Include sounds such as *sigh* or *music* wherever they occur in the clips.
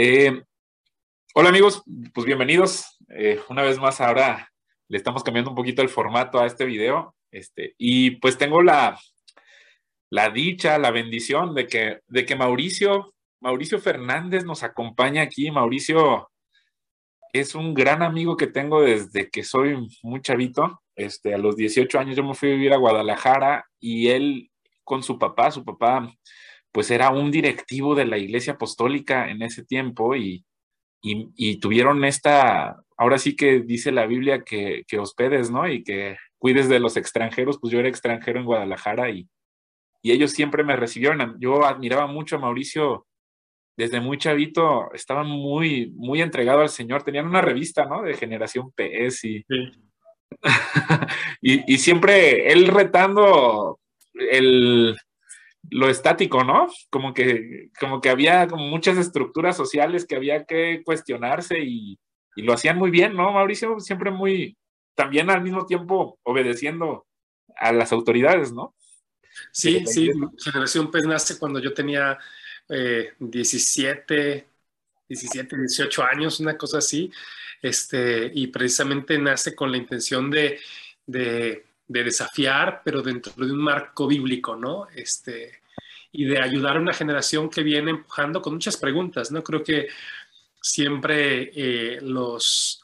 Eh, hola amigos, pues bienvenidos. Eh, una vez más ahora le estamos cambiando un poquito el formato a este video. Este, y pues tengo la, la dicha, la bendición de que, de que Mauricio, Mauricio Fernández nos acompaña aquí. Mauricio es un gran amigo que tengo desde que soy muy chavito. Este, a los 18 años yo me fui a vivir a Guadalajara y él con su papá, su papá pues era un directivo de la Iglesia Apostólica en ese tiempo y, y, tuvieron esta, ahora sí que dice la Biblia que, que, hospedes, ¿no? Y que cuides de los extranjeros, pues yo era extranjero en Guadalajara y, y ellos siempre me recibieron. Yo admiraba mucho a Mauricio desde muy chavito, estaba muy, muy entregado al Señor. Tenían una revista, ¿no? De Generación PS y, *laughs* y, y, siempre él retando el, lo estático, ¿no? Como que, como que había como muchas estructuras sociales que había que cuestionarse y, lo hacían muy bien, ¿no? Mauricio siempre muy, también al mismo tiempo obedeciendo a las autoridades, ¿no? Sí, sí, Generación Pez nace cuando yo tenía 17, 17, 18 años, una cosa así, este, y precisamente nace con la intención de, de de desafiar, pero dentro de un marco bíblico, ¿no? Este, y de ayudar a una generación que viene empujando con muchas preguntas, ¿no? Creo que siempre eh, los,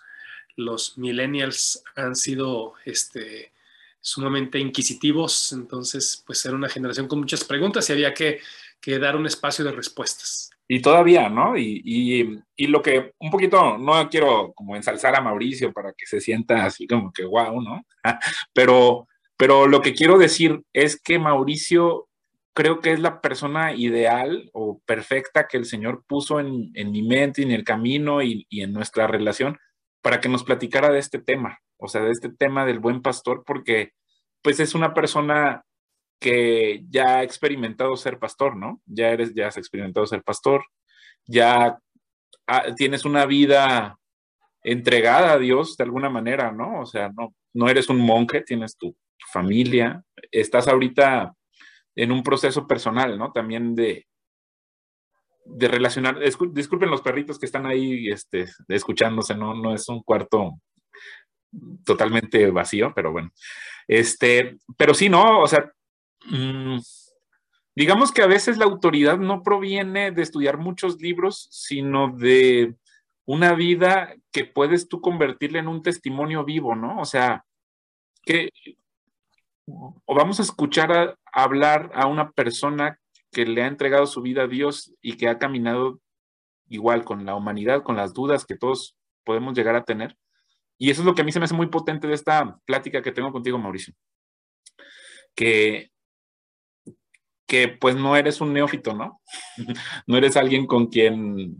los millennials han sido este, sumamente inquisitivos, entonces pues era una generación con muchas preguntas y había que, que dar un espacio de respuestas. Y todavía, ¿no? Y, y, y, lo que un poquito, no quiero como ensalzar a Mauricio para que se sienta así como que wow, ¿no? *laughs* pero, pero lo que quiero decir es que Mauricio creo que es la persona ideal o perfecta que el Señor puso en, en mi mente y en el camino y, y en nuestra relación para que nos platicara de este tema, o sea, de este tema del buen pastor, porque pues es una persona que ya ha experimentado ser pastor, ¿no? Ya eres, ya has experimentado ser pastor, ya tienes una vida entregada a Dios de alguna manera, ¿no? O sea, no, no eres un monje, tienes tu, familia, estás ahorita en un proceso personal, ¿no? También de, de relacionar, disculpen los perritos que están ahí este, escuchándose, ¿no? No es un cuarto totalmente vacío, pero bueno. Este, pero sí, ¿no? O sea, Mm, digamos que a veces la autoridad no proviene de estudiar muchos libros, sino de una vida que puedes tú convertirle en un testimonio vivo, ¿no? O sea, que o vamos a escuchar a, hablar a una persona que le ha entregado su vida a Dios y que ha caminado igual con la humanidad, con las dudas que todos podemos llegar a tener. Y eso es lo que a mí se me hace muy potente de esta plática que tengo contigo, Mauricio. Que que pues no eres un neófito, ¿no? *laughs* no eres alguien con quien,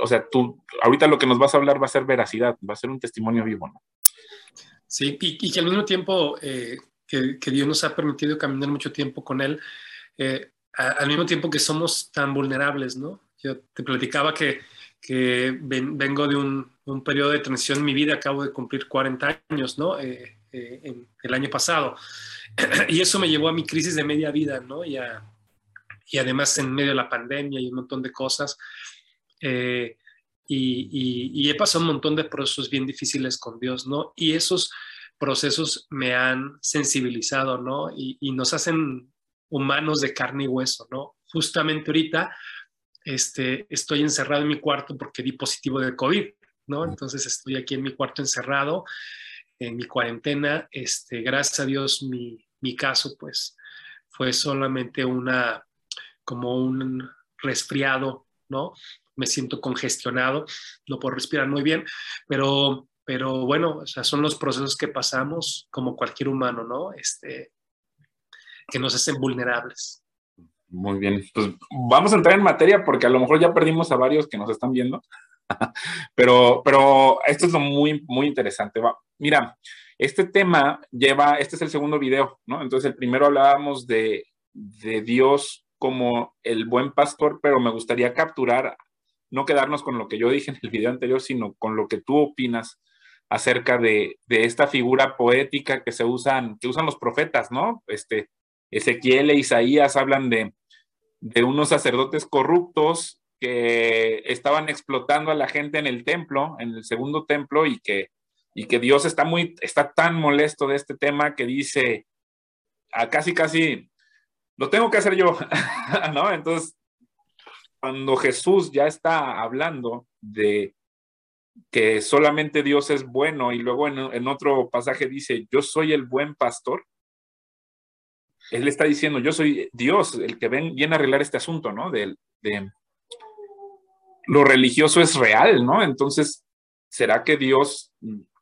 o sea, tú, ahorita lo que nos vas a hablar va a ser veracidad, va a ser un testimonio vivo, ¿no? Sí, y, que al mismo tiempo eh, que, Dios nos ha permitido caminar mucho tiempo con Él, eh, al mismo tiempo que somos tan vulnerables, ¿no? Yo te platicaba que, que vengo de un, un, periodo de transición en mi vida, acabo de cumplir 40 años, ¿no? Eh, en, el año pasado. *clears throat* y eso me llevó a mi crisis de media vida, ¿no? Y, y además en medio de la pandemia y un montón de cosas. Eh, y, he pasado un montón de procesos bien difíciles con Dios, ¿no? Y esos procesos me han sensibilizado, ¿no? Y, nos hacen humanos de carne y hueso, ¿no? Justamente ahorita este, estoy encerrado en mi cuarto porque di positivo de COVID, ¿no? Entonces estoy aquí en mi cuarto encerrado, en mi cuarentena. Este, gracias a Dios, mi, mi caso, pues fue solamente una, como un resfriado, ¿no? Me siento congestionado, no puedo respirar muy bien, pero, pero bueno, o sea, son los procesos que pasamos como cualquier humano, ¿no? Este, que nos hacen vulnerables. Muy bien, pues vamos a entrar en materia porque a lo mejor ya perdimos a varios que nos están viendo, *laughs* pero, pero esto es lo muy, muy interesante. Mira, este tema lleva, este es el segundo video, ¿no? Entonces el primero hablábamos de, de Dios como el buen pastor, pero me gustaría capturar, no quedarnos con lo que yo dije en el video anterior, sino con lo que tú opinas acerca de, de, esta figura poética que se usan, que usan los profetas, ¿no? Este, Ezequiel e Isaías hablan de, de unos sacerdotes corruptos que estaban explotando a la gente en el templo, en el segundo templo, y que, y que Dios está muy, está tan molesto de este tema que dice, a casi, casi, lo tengo que hacer yo, *laughs* ¿no? Entonces, cuando Jesús ya está hablando de que solamente Dios es bueno y luego en, otro pasaje dice, yo soy el buen pastor, él está diciendo, yo soy Dios, el que ven, viene a arreglar este asunto, ¿no? De, lo religioso es real, ¿no? Entonces, ¿será que Dios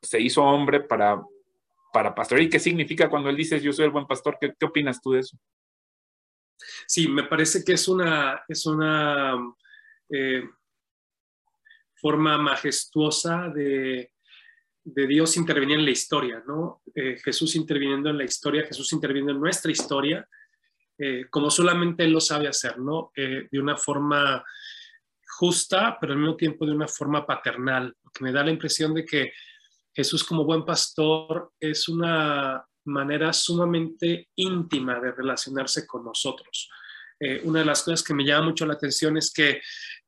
se hizo hombre para, para pastorear? ¿Y qué significa cuando él dice, yo soy el buen pastor? ¿Qué, opinas tú de eso? Sí, me parece que es una, es una eh, forma majestuosa de, Dios intervenir en la historia, ¿no? Eh, Jesús interviniendo en la historia, Jesús interviniendo en nuestra historia, eh, como solamente Él lo sabe hacer, ¿no? de una forma justa, pero al mismo tiempo de una forma paternal, porque me da la impresión de que Jesús como buen pastor es una manera sumamente íntima de relacionarse con nosotros. Eh, una de las cosas que me llama mucho la atención es que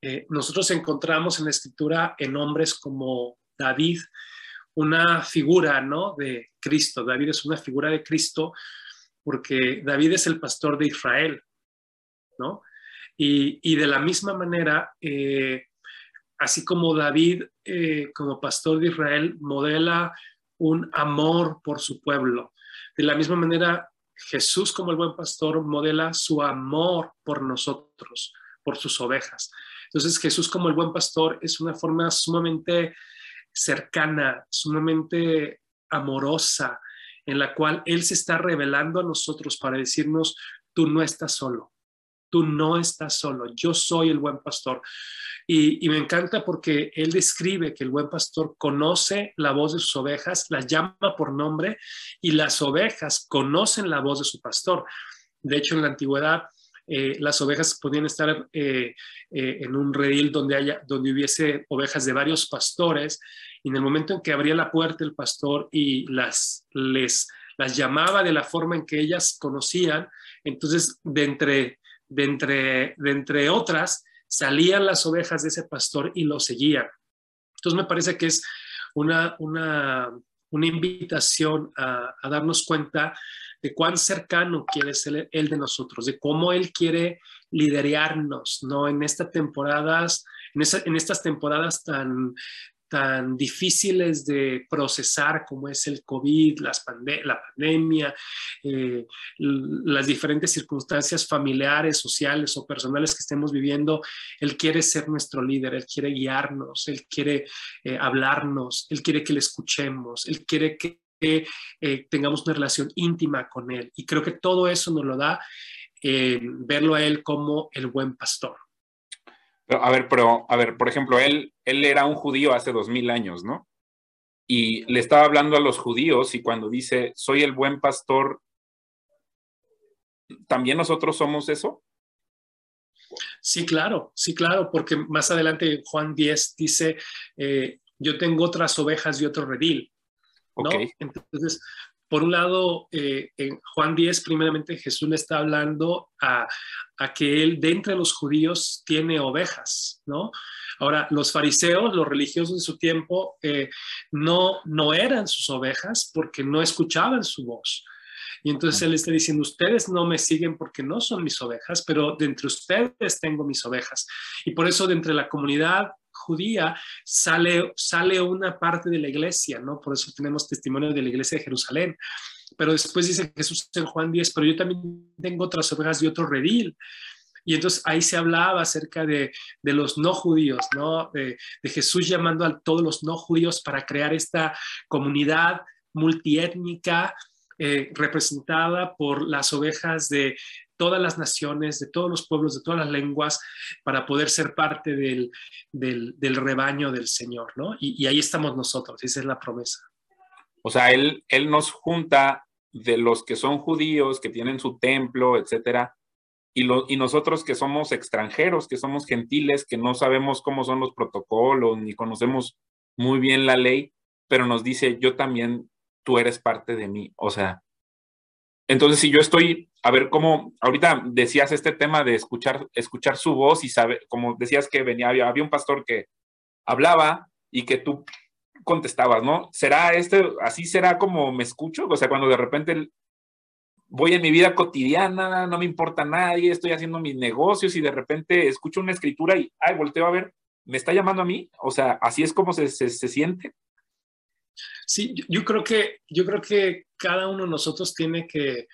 eh, nosotros encontramos en la escritura en hombres como David una figura ¿no? de Cristo. David es una figura de Cristo porque David es el pastor de Israel, ¿no? Y, de la misma manera, eh, así como David como pastor de Israel modela un amor por su pueblo, de la misma manera, Jesús como el buen pastor modela su amor por nosotros, por sus ovejas. Entonces Jesús como el buen pastor es una forma sumamente cercana, sumamente amorosa, en la cual Él se está revelando a nosotros para decirnos, tú no estás solo, tú no estás solo, yo soy el buen pastor. Y, me encanta porque él describe que el buen pastor conoce la voz de sus ovejas, las llama por nombre y las ovejas conocen la voz de su pastor. De hecho, en la antigüedad, eh, las ovejas podían estar eh, eh, en un redil donde, haya, donde hubiese ovejas de varios pastores y en el momento en que abría la puerta el pastor y las, les, las llamaba de la forma en que ellas conocían, entonces de entre, de entre, de entre otras, salían las ovejas de ese pastor y lo seguían. Entonces me parece que es una, una, invitación a, darnos cuenta de cuán cercano quiere ser Él de nosotros, de cómo Él quiere liderarnos, ¿no? En estas temporadas, en, en estas temporadas tan, tan difíciles de procesar como es el COVID, las la pandemia, eh, las diferentes circunstancias familiares, sociales o personales que estemos viviendo, Él quiere ser nuestro líder, Él quiere guiarnos, Él quiere eh, hablarnos, Él quiere que le escuchemos, Él quiere que eh, tengamos una relación íntima con Él. Y creo que todo eso nos lo da verlo a Él como el buen pastor a ver, pero, a ver, por ejemplo, él, él era un judío hace dos mil años, ¿no? Y le estaba hablando a los judíos y cuando dice, soy el buen pastor, ¿también nosotros somos eso? Sí, claro, sí, claro, porque más adelante Juan 10 dice, eh, yo tengo otras ovejas y otro redil. ¿no? Entonces, por un lado, eh, en Juan 10, primeramente Jesús le está hablando a, que él de entre los judíos tiene ovejas, ¿no? Ahora, los fariseos, los religiosos de su tiempo, eh, no, no eran sus ovejas porque no escuchaban su voz. Y entonces él está diciendo, ustedes no me siguen porque no son mis ovejas, pero de entre ustedes tengo mis ovejas. Y por eso de entre la comunidad judía sale, sale una parte de la iglesia, ¿no? Por eso tenemos testimonio de la iglesia de Jerusalén. Pero después dice Jesús en Juan 10, pero yo también tengo otras ovejas de otro redil. Y entonces ahí se hablaba acerca de, de los no judíos, ¿no? De, Jesús llamando a todos los no judíos para crear esta comunidad multiétnica eh, representada por las ovejas de todas las naciones, de todos los pueblos, de todas las lenguas, para poder ser parte del, del, rebaño del Señor, ¿no? Y, ahí estamos nosotros, esa es la promesa. O sea, él, él nos junta de los que son judíos, que tienen su templo, etcétera, y, lo, y nosotros que somos extranjeros, que somos gentiles, que no sabemos cómo son los protocolos, ni conocemos muy bien la ley, pero nos dice, yo también tú eres parte de mí. O sea, entonces, si yo estoy, a ver cómo, ahorita decías este tema de escuchar, escuchar su voz y saber, como decías que venía, había, había un pastor que hablaba y que tú contestabas, ¿no? ¿Será este, así será como me escucho? O sea, cuando de repente voy en mi vida cotidiana, no me importa nadie, estoy haciendo mis negocios y de repente escucho una escritura y, ay, volteo a ver, ¿me está llamando a mí? O sea, así es como se, se, siente. Sí, yo creo que, yo creo que cada uno de nosotros tiene que,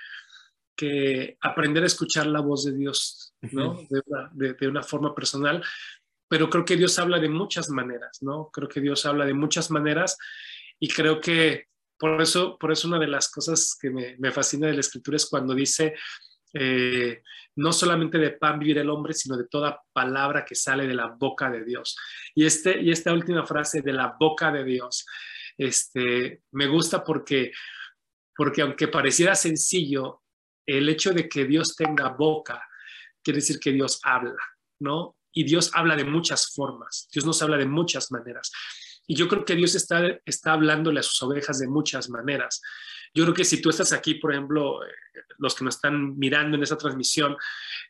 que aprender a escuchar la voz de Dios, ¿no? de, una, de, una, forma personal, pero creo que Dios habla de muchas maneras, ¿no? Creo que Dios habla de muchas maneras y creo que por eso, por eso una de las cosas que me, me fascina de la escritura es cuando dice, eh, no solamente de pan vivir el hombre, sino de toda palabra que sale de la boca de Dios. Y, este, y esta última frase de la boca de Dios, este, me gusta porque, porque aunque pareciera sencillo, el hecho de que Dios tenga boca quiere decir que Dios habla, ¿no? Y Dios habla de muchas formas, Dios nos habla de muchas maneras. Y yo creo que Dios está, está hablándole a sus ovejas de muchas maneras. Yo creo que si tú estás aquí, por ejemplo, eh, los que nos están mirando en esa transmisión,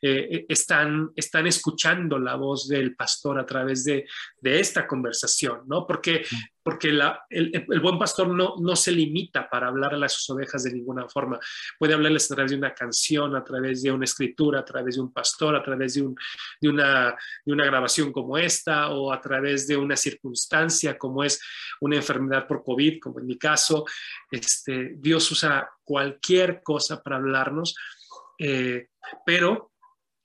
eh, están, están escuchando la voz del pastor a través de, de esta conversación, ¿no? Porque porque el, buen pastor no, no se limita para hablarle a sus ovejas de ninguna forma. Puede hablarles a través de una canción, a través de una escritura, a través de un pastor, a través de, un, de, una, de grabación como esta o a través de una circunstancia como es una enfermedad por COVID, como en mi caso. Este, Dios usa cualquier cosa para hablarnos, eh, pero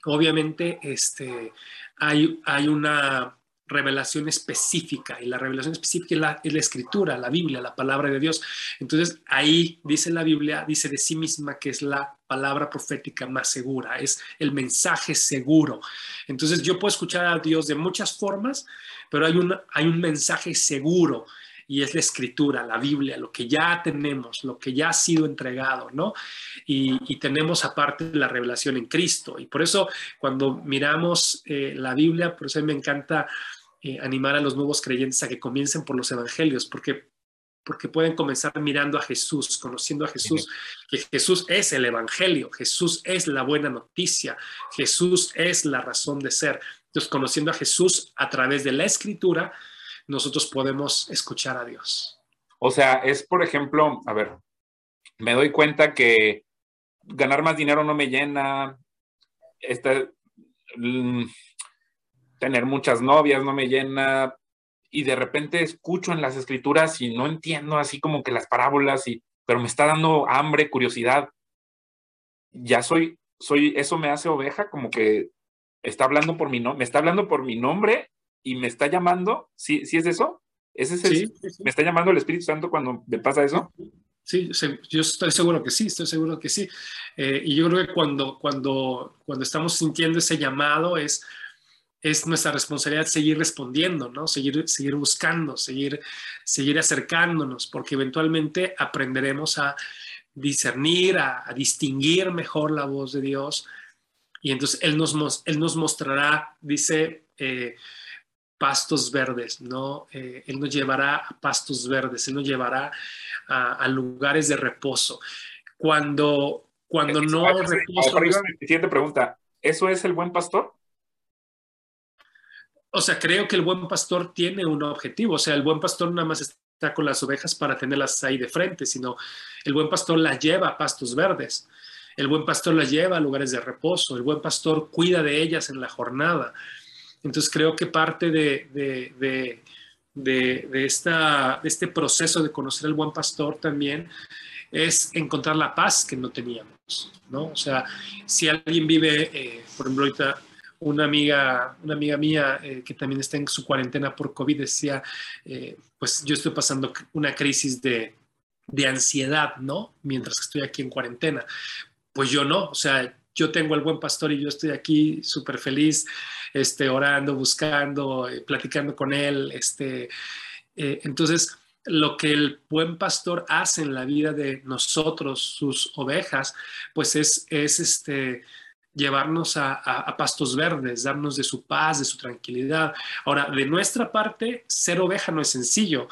obviamente este, hay, hay una revelación específica y la revelación específica es la, la, escritura, la Biblia, la palabra de Dios. Entonces ahí dice la Biblia, dice de sí misma que es la palabra profética más segura, es el mensaje seguro. Entonces yo puedo escuchar a Dios de muchas formas, pero hay un, hay un mensaje seguro y es la escritura, la Biblia, lo que ya tenemos, lo que ya ha sido entregado, ¿no? Y, tenemos aparte la revelación en Cristo. Y por eso cuando miramos eh, la Biblia, por eso me encanta eh, animar a los nuevos creyentes a que comiencen por los evangelios, porque porque pueden comenzar mirando a Jesús, conociendo a Jesús, que Jesús es el Evangelio, Jesús es la buena noticia, Jesús es la razón de ser. Entonces, conociendo a Jesús a través de la escritura, nosotros podemos escuchar a Dios. O sea, es, por ejemplo, a ver, me doy cuenta que ganar más dinero no me llena, este, tener muchas novias no me llena y de repente escucho en las escrituras y no entiendo así como que las parábolas y pero me está dando hambre, curiosidad. Ya soy soy eso me hace oveja como que está hablando por mi no, me está hablando por mi nombre y me está llamando, ¿sí, sí es eso? ¿Ese es el, ¿Me está llamando el Espíritu Santo cuando me pasa eso? Sí, yo estoy seguro que sí, estoy seguro que sí. Eh, y yo creo que cuando, cuando, cuando estamos sintiendo ese llamado es es nuestra responsabilidad seguir respondiendo, ¿no? Seguir, seguir buscando, seguir, seguir acercándonos, porque eventualmente aprenderemos a discernir, a, distinguir mejor la voz de Dios. Y entonces Él nos, él nos mostrará, dice, eh, pastos verdes, ¿no? Eh, él nos llevará a pastos verdes, Él nos llevará a, lugares de reposo. Cuando, cuando no hay reposo... Siguiente pregunta, ¿eso es el buen pastor? O sea, creo que el buen pastor tiene un objetivo, o sea, el buen pastor nada más está con las ovejas para tenerlas ahí de frente, sino el buen pastor las lleva a pastos verdes, el buen pastor las lleva a lugares de reposo, el buen pastor cuida de ellas en la jornada. Entonces creo que parte de, de, de, esta, este proceso de conocer al buen pastor también es encontrar la paz que no teníamos, ¿no? O sea, si alguien vive, eh, por ejemplo, ahorita una amiga, una amiga mía eh, que también está en su cuarentena por COVID decía, eh, pues yo estoy pasando una crisis de, de, ansiedad, ¿no? Mientras estoy aquí en cuarentena. Pues yo no, o sea, yo tengo el buen pastor y yo estoy aquí súper feliz, este, orando, buscando, eh, platicando con él, este, entonces lo que el buen pastor hace en la vida de nosotros, sus ovejas, pues es, es este, llevarnos a, pastos verdes, darnos de su paz, de su tranquilidad. Ahora, de nuestra parte, ser oveja no es sencillo,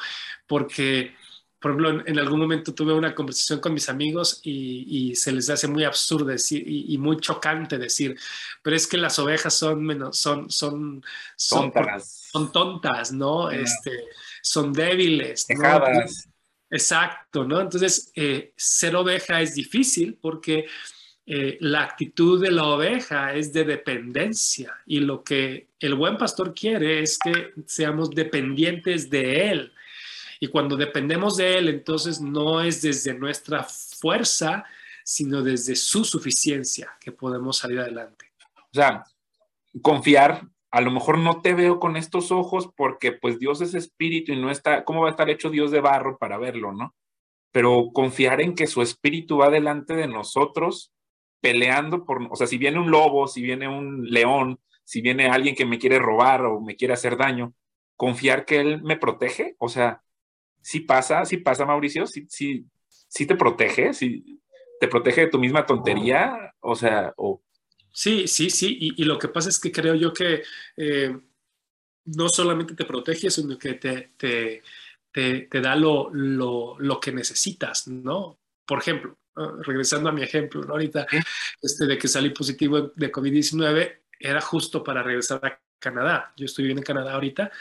porque por ejemplo, en, algún momento tuve una conversación con mis amigos y, se les hace muy absurdo decir y, muy chocante decir, pero es que las ovejas son menos, son, son, son tontas, son tontas ¿no? Este, son débiles. Exacto, ¿no? Entonces, eh, ser oveja es difícil porque eh, la actitud de la oveja es de dependencia y lo que el buen pastor quiere es que seamos dependientes de él. Y cuando dependemos de él, entonces no es desde nuestra fuerza, sino desde su suficiencia que podemos salir adelante. O sea, confiar, a lo mejor no te veo con estos ojos porque pues Dios es espíritu y no está, ¿cómo va a estar hecho Dios de barro para verlo, no? Pero confiar en que su espíritu va delante de nosotros peleando por, o sea, si viene un lobo, si viene un león, si viene alguien que me quiere robar o me quiere hacer daño, confiar que él me protege, o sea, si pasa, si pasa Mauricio, si sí, te protege, si te protege de tu misma tontería, o sea, o... Sí, sí, sí, y, lo que pasa es que creo yo que eh, no solamente te protege, sino que te, te, te, da lo, lo, lo, que necesitas, ¿no? Por ejemplo, regresando a mi ejemplo, ahorita este, de que salí positivo de COVID-19, era justo para regresar a Canadá. Yo estoy viviendo en Canadá ahorita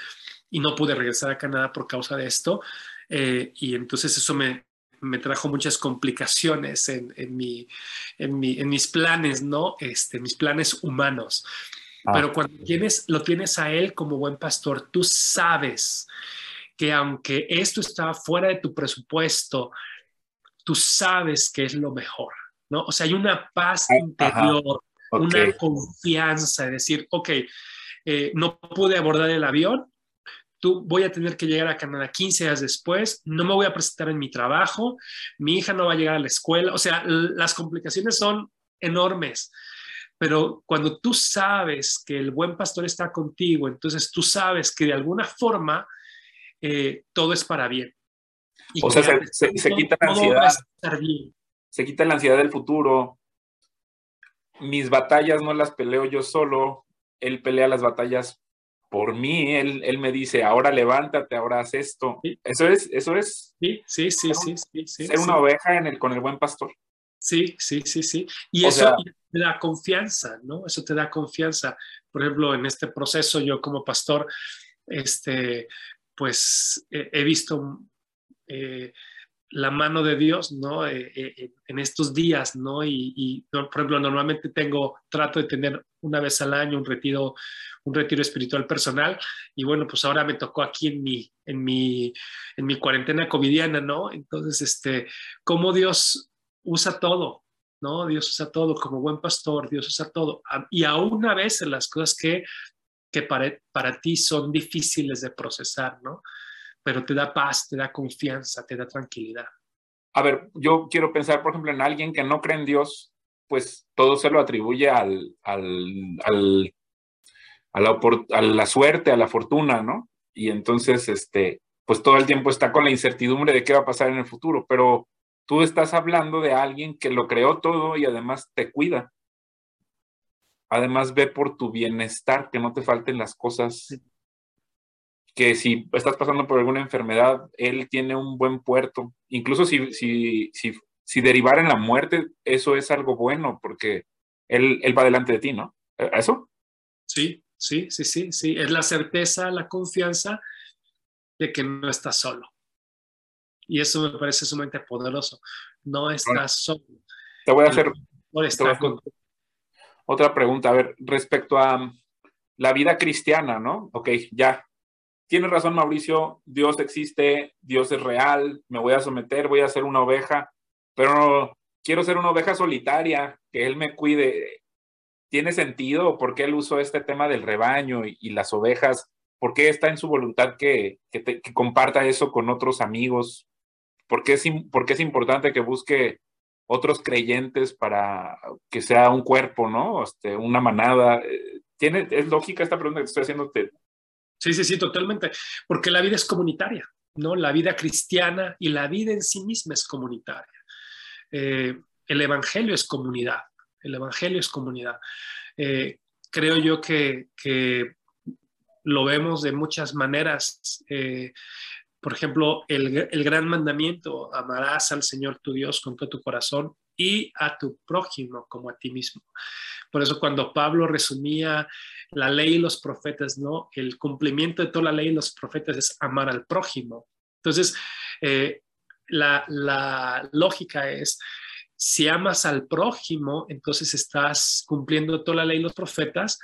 y no pude regresar a Canadá por causa de esto. Eh, y entonces eso me, me trajo muchas complicaciones en, en, mi, en, mi, en, mis planes, ¿no? Este, mis planes humanos. Ah. Pero cuando tienes, lo tienes a Él como buen pastor, tú sabes que aunque esto está fuera de tu presupuesto, tú sabes que es lo mejor, ¿no? O sea, hay una paz interior, una confianza de decir, ok, eh, no pude abordar el avión, tú voy a tener que llegar a Canadá 15 días después, no me voy a presentar en mi trabajo, mi hija no va a llegar a la escuela, o sea, las complicaciones son enormes. Pero cuando tú sabes que el buen pastor está contigo, entonces tú sabes que de alguna forma eh, todo es para bien o sea, se, quita la ansiedad. Se quita la ansiedad del futuro. Mis batallas no las peleo yo solo. Él pelea las batallas por mí. Él, él me dice, ahora levántate, ahora haz esto. Eso es, eso es. Sí, sí, sí, sí, sí, Ser una oveja en el, con el buen pastor. Sí, sí, sí, sí. Y eso te da confianza, ¿no? Eso te da confianza. Por ejemplo, en este proceso, yo como pastor, este, pues he visto eh, la mano de Dios, ¿no? Eh, eh, en estos días, ¿no? Y, por ejemplo, normalmente tengo, trato de tener una vez al año un retiro, un retiro espiritual personal, y bueno, pues ahora me tocó aquí en mi, en mi, en mi cuarentena covidiana, ¿no? Entonces, este, cómo Dios usa todo, ¿no? Dios usa todo, como buen pastor, Dios usa todo, y aún a veces las cosas que, que para, para ti son difíciles de procesar, ¿no? Pero te da paz, te da confianza, te da tranquilidad. A ver, yo quiero pensar, por ejemplo, en alguien que no cree en Dios, pues todo se lo atribuye al, al, al, a, la, a la suerte, a la fortuna, ¿no? Y entonces, este, pues todo el tiempo está con la incertidumbre de qué va a pasar en el futuro, pero tú estás hablando de alguien que lo creó todo y además te cuida. Además ve por tu bienestar, que no te falten las cosas que si estás pasando por alguna enfermedad, él tiene un buen puerto. Incluso si, si, si, si derivar en la muerte, eso es algo bueno porque él, él va delante de ti, ¿no? ¿E-, ¿Eso? Sí, sí, sí, sí, sí. Es la certeza, la confianza de que no estás solo. Y eso me parece sumamente poderoso. No estás solo. Te voy a hacer otra pregunta. A ver, respecto a la vida cristiana, ¿no? Ok, ya tienes razón Mauricio, Dios existe, Dios es real, me voy a someter, voy a ser una oveja, pero quiero ser una oveja solitaria, que Él me cuide. ¿Tiene sentido? ¿Por qué Él usó este tema del rebaño y, las ovejas? ¿Por qué está en su voluntad que, que, comparta eso con otros amigos? ¿Por qué, es, ¿Por qué es importante que busque otros creyentes para que sea un cuerpo, ¿no? Este, una manada. Eh, ¿Tiene, ¿Es lógica esta pregunta que estoy haciendo? Sí, sí, sí, totalmente. Porque la vida es comunitaria, ¿no? La vida cristiana y la vida en sí misma es comunitaria. Eh, el Evangelio es comunidad. El Evangelio es comunidad. Eh, creo yo que, lo vemos de muchas maneras. Eh, por ejemplo, el, el, gran mandamiento, amarás al Señor tu Dios con todo tu corazón y a tu prójimo como a ti mismo. Por eso cuando Pablo resumía la ley y los profetas, ¿no? El cumplimiento de toda la ley y los profetas es amar al prójimo. Entonces, eh, la, la lógica es, si amas al prójimo, entonces estás cumpliendo toda la ley y los profetas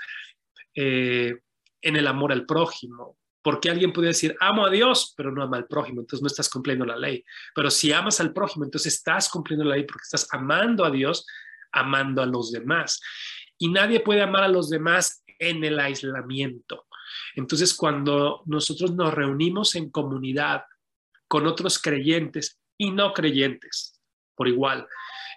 eh, en el amor al prójimo. Porque alguien puede decir, amo a Dios, pero no ama al prójimo, entonces no estás cumpliendo la ley. Pero si amas al prójimo, entonces estás cumpliendo la ley porque estás amando a Dios, amando a los demás. Y nadie puede amar a los demás en el aislamiento. Entonces, cuando nosotros nos reunimos en comunidad con otros creyentes y no creyentes, por igual,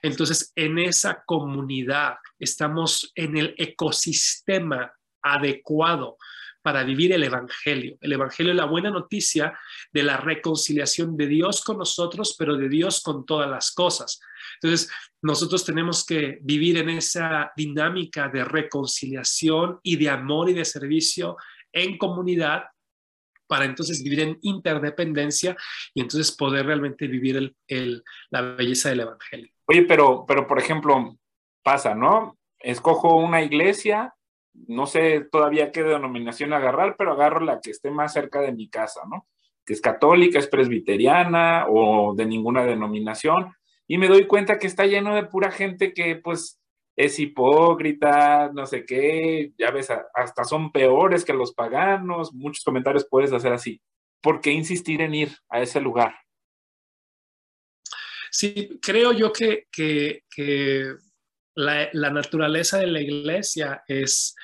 entonces en esa comunidad estamos en el ecosistema adecuado para vivir el Evangelio. El Evangelio es la buena noticia de la reconciliación de Dios con nosotros, pero de Dios con todas las cosas. Entonces, nosotros tenemos que vivir en esa dinámica de reconciliación y de amor y de servicio en comunidad para entonces vivir en interdependencia y entonces poder realmente vivir el, la belleza del Evangelio. Oye, pero, pero por ejemplo, pasa, ¿no? Escojo una iglesia no sé todavía qué denominación agarrar, pero agarro la que esté más cerca de mi casa, ¿no? Que es católica, es presbiteriana o de ninguna denominación. Y me doy cuenta que está lleno de pura gente que pues es hipócrita, no sé qué, ya ves, hasta son peores que los paganos, muchos comentarios puedes hacer así. ¿Por qué insistir en ir a ese lugar? Sí, creo yo que, que la, naturaleza de la iglesia es,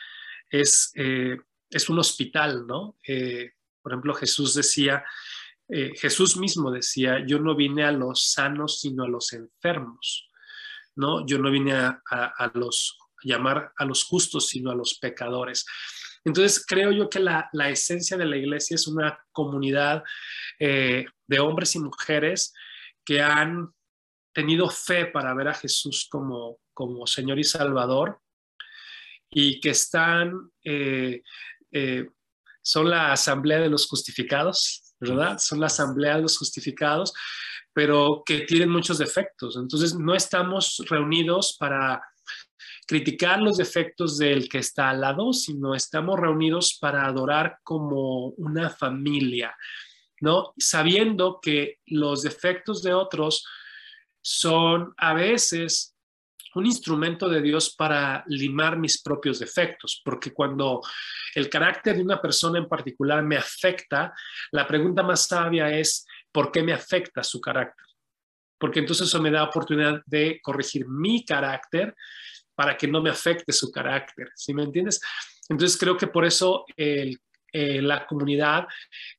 es, eh, es un hospital, ¿no? Eh, por ejemplo, Jesús decía, eh, Jesús mismo decía, yo no vine a los sanos, sino a los enfermos, ¿no? Yo no vine a, los llamar a los justos, sino a los pecadores. Entonces, creo yo que la, la esencia de la iglesia es una comunidad de hombres y mujeres que han tenido fe para ver a Jesús como, como Señor y Salvador y que están, eh, eh, son la asamblea de los justificados, ¿verdad? Son la asamblea de los justificados, pero que tienen muchos defectos. Entonces, no estamos reunidos para criticar los defectos del que está al lado, sino estamos reunidos para adorar como una familia, ¿no? Sabiendo que los defectos de otros son a veces un instrumento de Dios para limar mis propios defectos, porque cuando el carácter de una persona en particular me afecta, la pregunta más sabia es, ¿por qué me afecta su carácter? Porque entonces eso me da oportunidad de corregir mi carácter para que no me afecte su carácter, ¿sí me entiendes? Entonces creo que por eso el eh, la comunidad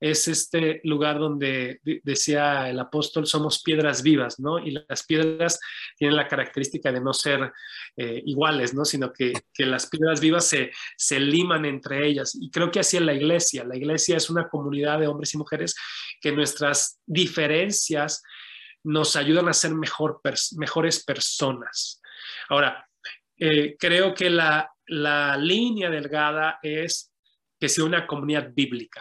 es este lugar donde decía el apóstol, somos piedras vivas, ¿no? Y las piedras tienen la característica de no ser eh, iguales, ¿no? Sino que, las piedras vivas se, se liman entre ellas. Y creo que así es la iglesia. La iglesia es una comunidad de hombres y mujeres que nuestras diferencias nos ayudan a ser mejor, mejores personas. Ahora, eh, creo que la, la línea delgada es que sea una comunidad bíblica.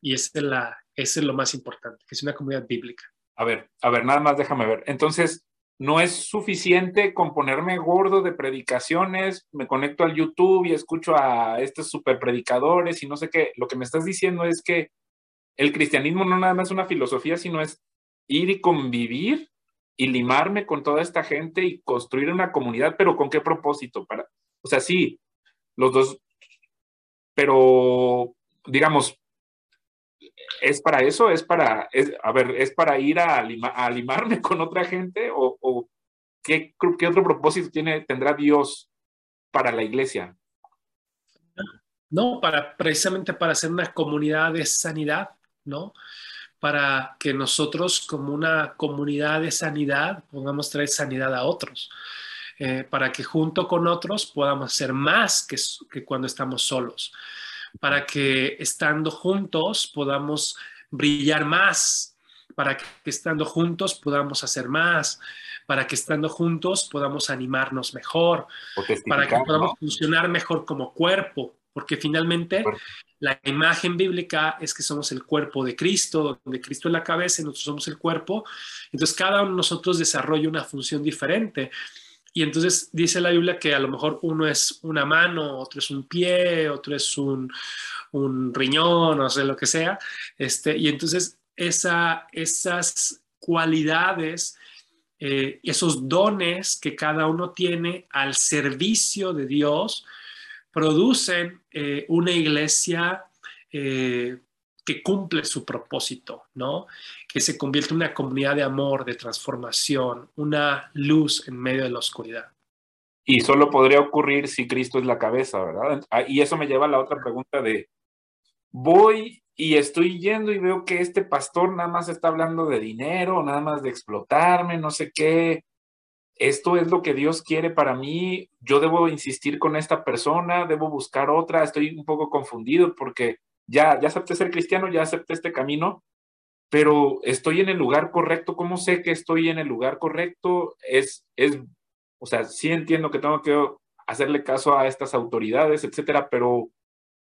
Y ese es, la, es lo más importante, que sea una comunidad bíblica. A ver, a ver, nada más déjame ver. Entonces, no es suficiente con ponerme gordo de predicaciones, me conecto al YouTube y escucho a estos super predicadores y no sé qué. Lo que me estás diciendo es que el cristianismo no nada más es una filosofía, sino es ir y convivir y limarme con toda esta gente y construir una comunidad, pero ¿con qué propósito? Para, o sea, sí, los dos pero digamos, ¿es para eso? ¿Es para, a ver, ¿es para ir a, limarme *laughs* con otra gente? ¿O, qué, qué, otro propósito tiene, tendrá Dios para la iglesia? No, para, precisamente para ser una comunidad de sanidad, ¿no? Para que nosotros como una comunidad de sanidad podamos traer sanidad a otros. Eh, para que junto con otros podamos ser más que, que cuando estamos solos, para que estando juntos podamos brillar más, para que estando juntos podamos hacer más, para que estando juntos podamos animarnos mejor, para que podamos funcionar mejor como cuerpo, porque finalmente la imagen bíblica es que somos el cuerpo de Cristo, donde Cristo es la cabeza y nosotros somos el cuerpo. Entonces cada uno de nosotros desarrolla una función diferente. Y entonces dice la Biblia que a lo mejor uno es una mano, otro es un pie, otro es un, un riñón, o sea, lo que sea. Este, y entonces esa, esas cualidades, eh, esos dones que cada uno tiene al servicio de Dios, producen eh, una iglesia eh, que cumple su propósito, ¿no? Que se convierte en una comunidad de amor, de transformación, una luz en medio de la oscuridad. Y solo podría ocurrir si Cristo es la cabeza, ¿verdad? Ah, y eso me lleva a la otra pregunta de, voy y estoy yendo y veo que este pastor nada más está hablando de dinero, nada más de explotarme, no sé qué. Esto es lo que Dios quiere para mí. Yo debo insistir con esta persona, debo buscar otra. Estoy un poco confundido porque ya, ya acepté ser cristiano, ya acepté este camino, pero estoy en el lugar correcto. ¿Cómo sé que estoy en el lugar correcto? Es, es, o sea, sí entiendo que tengo que hacerle caso a estas autoridades, etcétera, pero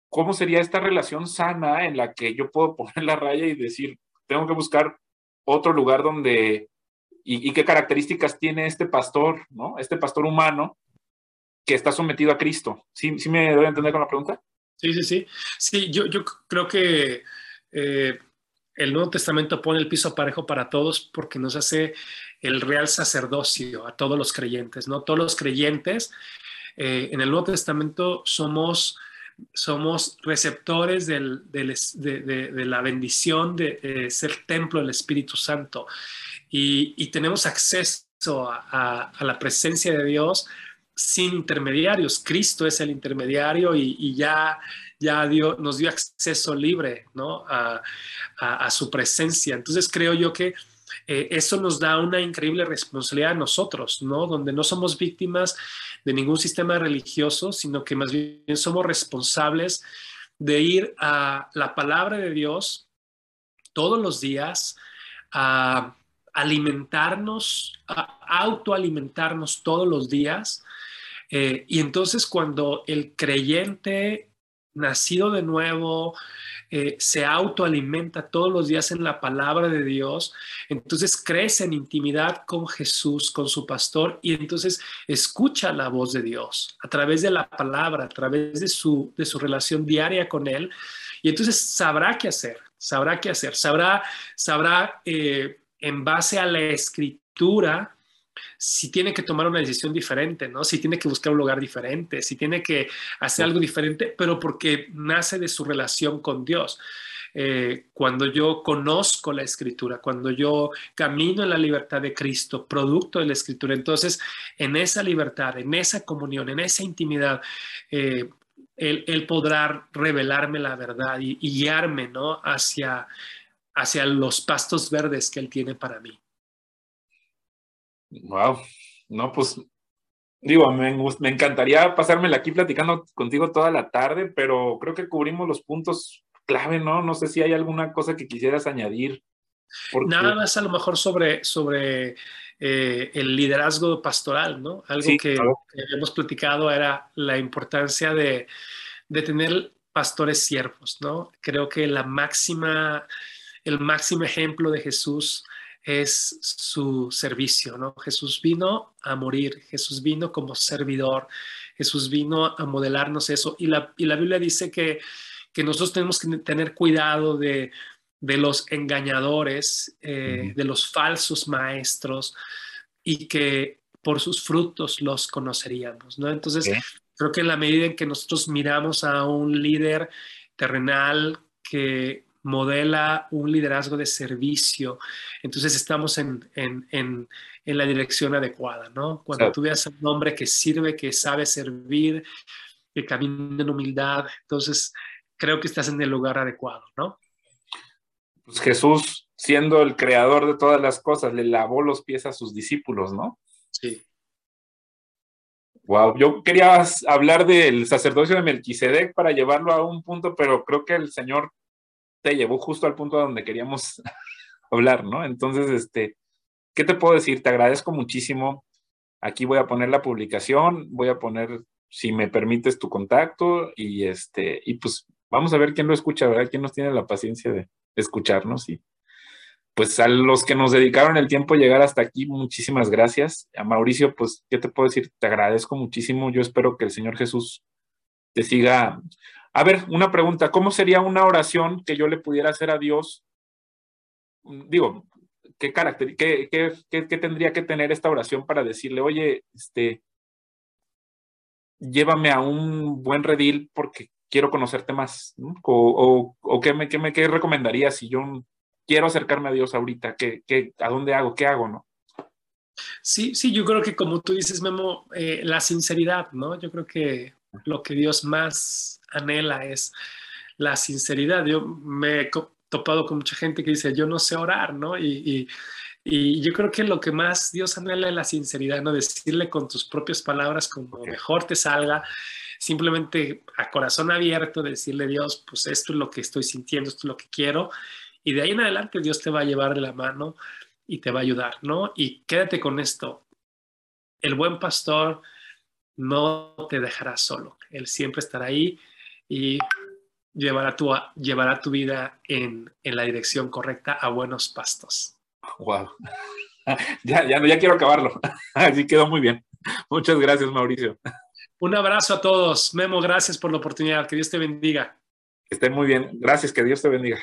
¿cómo sería esta relación sana en la que yo puedo *laughs* poner la raya y decir, tengo que buscar otro lugar donde, y, qué características tiene este pastor, ¿no? Este pastor humano que está sometido a Cristo. ¿Sí, sí me doy a entender con la pregunta? Sí, sí, sí. Sí, yo, yo creo que eh, el Nuevo Testamento pone el piso parejo para todos porque nos hace el real sacerdocio a todos los creyentes, ¿no? Todos los creyentes eh, en el Nuevo Testamento somos somos receptores de, la bendición de, ser templo del Espíritu Santo y, tenemos acceso a, la presencia de Dios sin intermediarios. Cristo es el intermediario y, ya, ya nos dio acceso libre a, su presencia. Entonces creo yo que eh, eso nos da una increíble responsabilidad a nosotros, ¿no? Donde no somos víctimas de ningún sistema religioso, sino que más bien somos responsables de ir a la palabra de Dios todos los días, a alimentarnos, a autoalimentarnos todos los días. Eh, y entonces cuando el creyente nacido de nuevo, eh, se autoalimenta todos los días en la palabra de Dios, entonces crece en intimidad con Jesús, con su pastor, y entonces escucha la voz de Dios a través de la palabra, a través de su, de su relación diaria con Él, y entonces sabrá qué hacer, sabrá qué hacer, sabrá, sabrá eh, en base a la escritura, si tiene que tomar una decisión diferente, ¿no? Si tiene que buscar un lugar diferente, si tiene que hacer algo diferente, pero porque nace de su relación con Dios. Eh, cuando yo conozco la escritura, cuando yo camino en la libertad de Cristo, producto de la escritura, entonces en esa libertad, en esa comunión, en esa intimidad, eh, él, podrá revelarme la verdad y, y guiarme ¿no? hacia, hacia los pastos verdes que Él tiene para mí. Wow, no, pues digo, me, me encantaría pasármela aquí platicando contigo toda la tarde, pero creo que cubrimos los puntos clave, ¿no? No sé si hay alguna cosa que quisieras añadir. Nada más a lo mejor sobre, sobre eh, el liderazgo pastoral, ¿no? Algo que, hemos platicado era la importancia de, de tener pastores siervos, ¿no? Creo que la máxima, el máximo ejemplo de Jesús es su servicio, ¿no? Jesús vino a morir, Jesús vino como servidor, Jesús vino a modelarnos eso. Y la, y la Biblia dice que, que nosotros tenemos que tener cuidado de, de los engañadores, eh, de los falsos maestros, y que por sus frutos los conoceríamos, ¿no? Entonces, creo que en la medida en que nosotros miramos a un líder terrenal que modela un liderazgo de servicio, entonces estamos en, en, en, en la dirección adecuada, ¿no? Cuando tú veas a un hombre que sirve, que sabe servir, que camina en humildad, entonces creo que estás en el lugar adecuado, ¿no? Pues Jesús, siendo el creador de todas las cosas, le lavó los pies a sus discípulos, ¿no? Sí. Wow, yo quería hablar del sacerdocio de Melquisedec para llevarlo a un punto, pero creo que el Señor te llevó justo al punto donde queríamos *laughs* hablar, ¿no? Entonces, este, ¿qué te puedo decir? Te agradezco muchísimo. Aquí voy a poner la publicación, voy a poner si me permites tu contacto y este, y pues vamos a ver quién lo escucha, ¿verdad? ¿Quién nos tiene la paciencia de escucharnos? Y pues a los que nos dedicaron el tiempo a llegar hasta aquí, muchísimas gracias. A Mauricio, pues, ¿qué te puedo decir? Te agradezco muchísimo. Yo espero que el Señor Jesús te siga. A ver, una pregunta, ¿cómo sería una oración que yo le pudiera hacer a Dios? Digo, ¿qué carácter, qué, qué, qué, tendría que tener esta oración para decirle, oye, este, llévame a un buen redil porque quiero conocerte más? O, qué, me, qué, me, qué recomendarías si yo quiero acercarme a Dios ahorita? ¿Qué, qué, ¿A dónde hago? ¿Qué hago? ¿No? Sí, sí, yo creo que como tú dices, Memo, eh, la sinceridad, ¿no? Yo creo que lo que Dios más anhela es la sinceridad. Yo me he topado con mucha gente que dice, yo no sé orar, ¿no? Y, y, yo creo que lo que más Dios anhela es la sinceridad, ¿no? Decirle con tus propias palabras como mejor te salga, simplemente a corazón abierto, decirle Dios, pues esto es lo que estoy sintiendo, esto es lo que quiero. Y de ahí en adelante Dios te va a llevar de la mano y te va a ayudar, ¿no? Y quédate con esto. El buen pastor no te dejará solo. Él siempre estará ahí y llevará tu, llevará tu vida en, en la dirección correcta a buenos pastos. Wow. *laughs* Ya, ya, ya quiero acabarlo. *laughs* Así quedó muy bien. Muchas gracias, Mauricio. Un abrazo a todos. Memo, gracias por la oportunidad. Que Dios te bendiga. Que esté muy bien. Gracias, que Dios te bendiga.